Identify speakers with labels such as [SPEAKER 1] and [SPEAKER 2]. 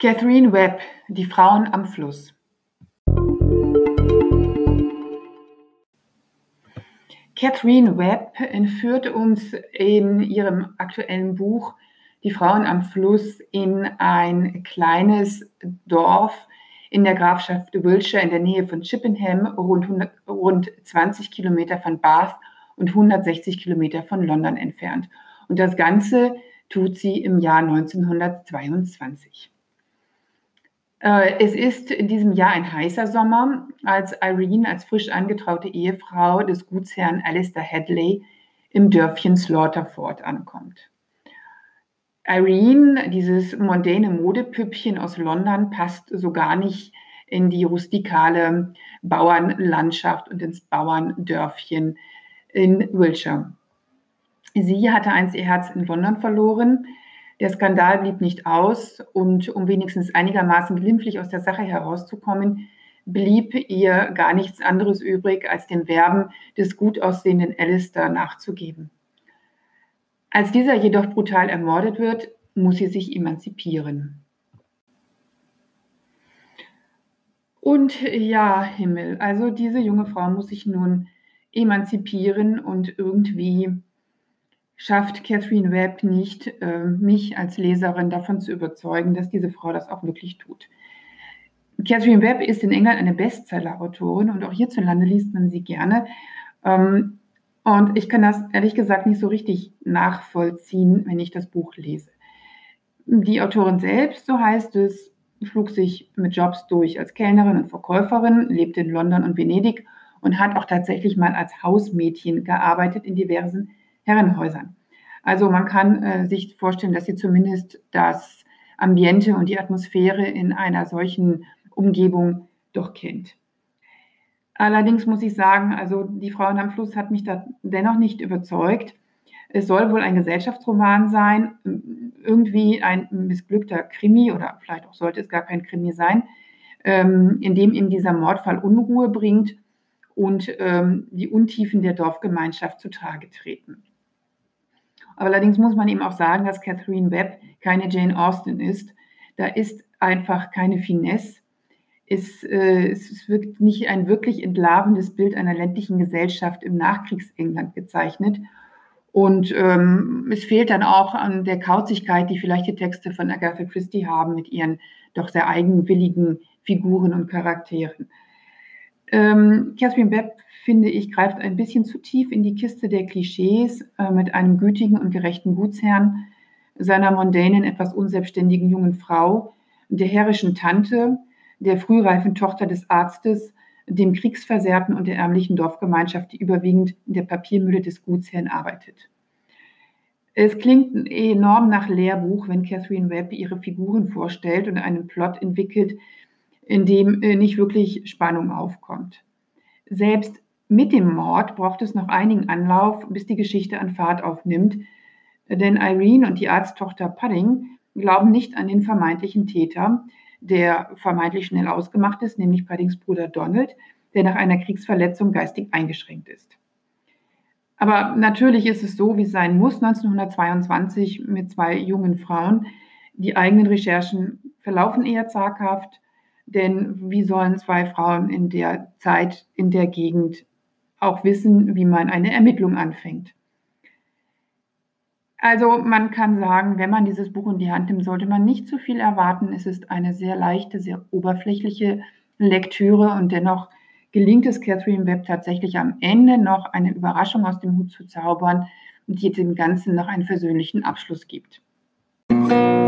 [SPEAKER 1] Catherine Webb, Die Frauen am Fluss. Catherine Webb entführt uns in ihrem aktuellen Buch Die Frauen am Fluss in ein kleines Dorf in der Grafschaft Wiltshire in der Nähe von Chippenham, rund, 100, rund 20 Kilometer von Bath und 160 Kilometer von London entfernt. Und das Ganze tut sie im Jahr 1922. Äh, es ist in diesem Jahr ein heißer Sommer, als Irene als frisch angetraute Ehefrau des Gutsherrn Alistair Hadley im Dörfchen Slaughterford ankommt. Irene, dieses mondäne Modepüppchen aus London, passt so gar nicht in die rustikale Bauernlandschaft und ins Bauerndörfchen in Wiltshire. Sie hatte einst ihr Herz in London verloren, der Skandal blieb nicht aus und um wenigstens einigermaßen glimpflich aus der Sache herauszukommen, blieb ihr gar nichts anderes übrig, als dem Werben des gut aussehenden Alistair nachzugeben. Als dieser jedoch brutal ermordet wird, muss sie sich emanzipieren. Und ja, Himmel, also diese junge Frau muss sich nun emanzipieren und irgendwie schafft Catherine Webb nicht, äh, mich als Leserin davon zu überzeugen, dass diese Frau das auch wirklich tut. Catherine Webb ist in England eine Bestseller-Autorin und auch hierzulande liest man sie gerne. Ähm, und ich kann das ehrlich gesagt nicht so richtig nachvollziehen, wenn ich das Buch lese. Die Autorin selbst, so heißt es, schlug sich mit Jobs durch als Kellnerin und Verkäuferin, lebte in London und Venedig und hat auch tatsächlich mal als Hausmädchen gearbeitet in diversen Herrenhäusern. Also man kann äh, sich vorstellen, dass sie zumindest das Ambiente und die Atmosphäre in einer solchen Umgebung doch kennt. Allerdings muss ich sagen, also die Frauen am Fluss hat mich da dennoch nicht überzeugt. Es soll wohl ein Gesellschaftsroman sein, irgendwie ein missglückter Krimi oder vielleicht auch sollte es gar kein Krimi sein, ähm, in dem ihm dieser Mordfall Unruhe bringt und ähm, die Untiefen der Dorfgemeinschaft zutage treten. Allerdings muss man ihm auch sagen, dass Catherine Webb keine Jane Austen ist. Da ist einfach keine Finesse. Es, äh, es wird nicht ein wirklich entlarvendes Bild einer ländlichen Gesellschaft im Nachkriegsengland gezeichnet. Und ähm, es fehlt dann auch an der Kauzigkeit, die vielleicht die Texte von Agatha Christie haben mit ihren doch sehr eigenwilligen Figuren und Charakteren. Ähm, Catherine Webb, finde ich, greift ein bisschen zu tief in die Kiste der Klischees äh, mit einem gütigen und gerechten Gutsherrn, seiner mondänen, etwas unselbstständigen jungen Frau, der herrischen Tante, der frühreifen Tochter des Arztes, dem Kriegsversehrten und der ärmlichen Dorfgemeinschaft, die überwiegend in der Papiermühle des Gutsherrn arbeitet. Es klingt enorm nach Lehrbuch, wenn Catherine Webb ihre Figuren vorstellt und einen Plot entwickelt, in dem äh, nicht wirklich Spannung aufkommt. Selbst mit dem Mord braucht es noch einigen Anlauf, bis die Geschichte an Fahrt aufnimmt, denn Irene und die Arzttochter Pudding glauben nicht an den vermeintlichen Täter, der vermeintlich schnell ausgemacht ist, nämlich Puddings Bruder Donald, der nach einer Kriegsverletzung geistig eingeschränkt ist. Aber natürlich ist es so, wie es sein muss, 1922 mit zwei jungen Frauen. Die eigenen Recherchen verlaufen eher zaghaft. Denn wie sollen zwei Frauen in der Zeit, in der Gegend auch wissen, wie man eine Ermittlung anfängt? Also man kann sagen, wenn man dieses Buch in die Hand nimmt, sollte man nicht zu viel erwarten. Es ist eine sehr leichte, sehr oberflächliche Lektüre und dennoch gelingt es Catherine Webb tatsächlich am Ende noch eine Überraschung aus dem Hut zu zaubern und die dem Ganzen noch einen versöhnlichen Abschluss gibt. Musik